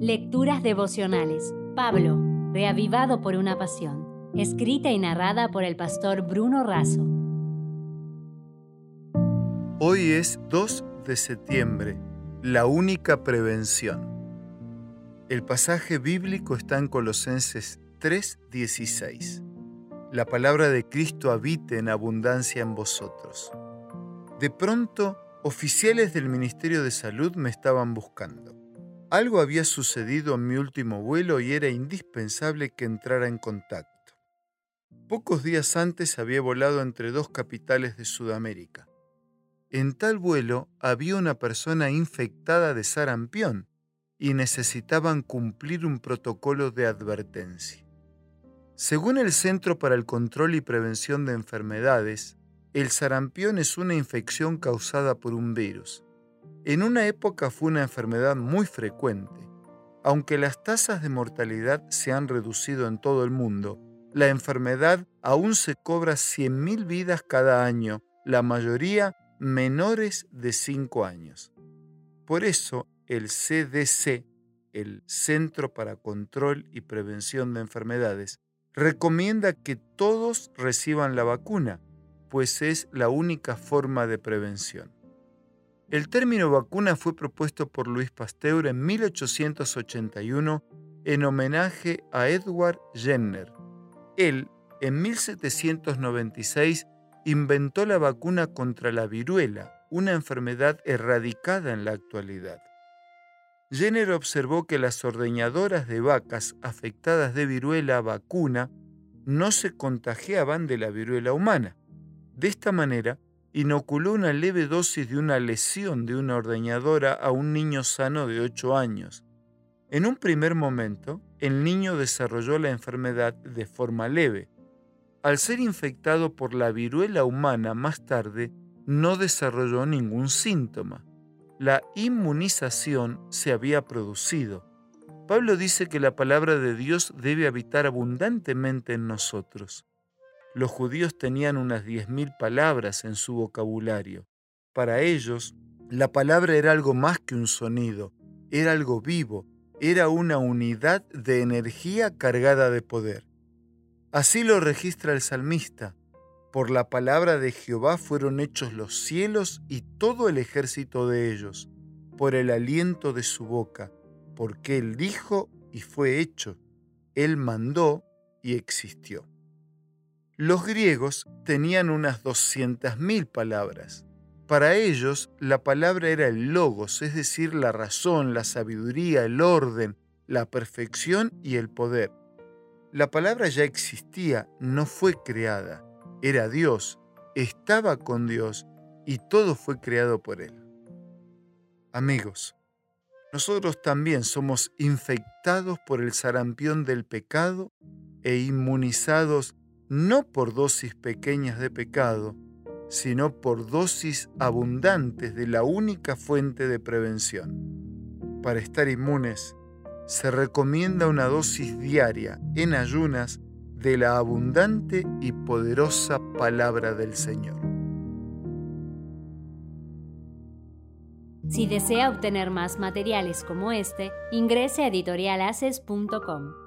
Lecturas devocionales. Pablo, reavivado por una pasión. Escrita y narrada por el pastor Bruno Razo. Hoy es 2 de septiembre, la única prevención. El pasaje bíblico está en Colosenses 3:16. La palabra de Cristo habite en abundancia en vosotros. De pronto, oficiales del Ministerio de Salud me estaban buscando. Algo había sucedido en mi último vuelo y era indispensable que entrara en contacto. Pocos días antes había volado entre dos capitales de Sudamérica. En tal vuelo había una persona infectada de sarampión y necesitaban cumplir un protocolo de advertencia. Según el Centro para el Control y Prevención de Enfermedades, el sarampión es una infección causada por un virus. En una época fue una enfermedad muy frecuente. Aunque las tasas de mortalidad se han reducido en todo el mundo, la enfermedad aún se cobra 100.000 vidas cada año, la mayoría menores de 5 años. Por eso, el CDC, el Centro para Control y Prevención de Enfermedades, recomienda que todos reciban la vacuna, pues es la única forma de prevención. El término vacuna fue propuesto por Luis Pasteur en 1881 en homenaje a Edward Jenner. Él, en 1796, inventó la vacuna contra la viruela, una enfermedad erradicada en la actualidad. Jenner observó que las ordeñadoras de vacas afectadas de viruela vacuna no se contagiaban de la viruela humana. De esta manera, inoculó una leve dosis de una lesión de una ordeñadora a un niño sano de 8 años. En un primer momento, el niño desarrolló la enfermedad de forma leve. Al ser infectado por la viruela humana más tarde, no desarrolló ningún síntoma. La inmunización se había producido. Pablo dice que la palabra de Dios debe habitar abundantemente en nosotros. Los judíos tenían unas 10.000 palabras en su vocabulario. Para ellos, la palabra era algo más que un sonido, era algo vivo, era una unidad de energía cargada de poder. Así lo registra el salmista. Por la palabra de Jehová fueron hechos los cielos y todo el ejército de ellos, por el aliento de su boca, porque él dijo y fue hecho, él mandó y existió. Los griegos tenían unas 200.000 palabras. Para ellos, la palabra era el logos, es decir, la razón, la sabiduría, el orden, la perfección y el poder. La palabra ya existía, no fue creada. Era Dios, estaba con Dios y todo fue creado por Él. Amigos, nosotros también somos infectados por el sarampión del pecado e inmunizados no por dosis pequeñas de pecado, sino por dosis abundantes de la única fuente de prevención. Para estar inmunes, se recomienda una dosis diaria en ayunas de la abundante y poderosa palabra del Señor. Si desea obtener más materiales como este, ingrese a editorialaces.com.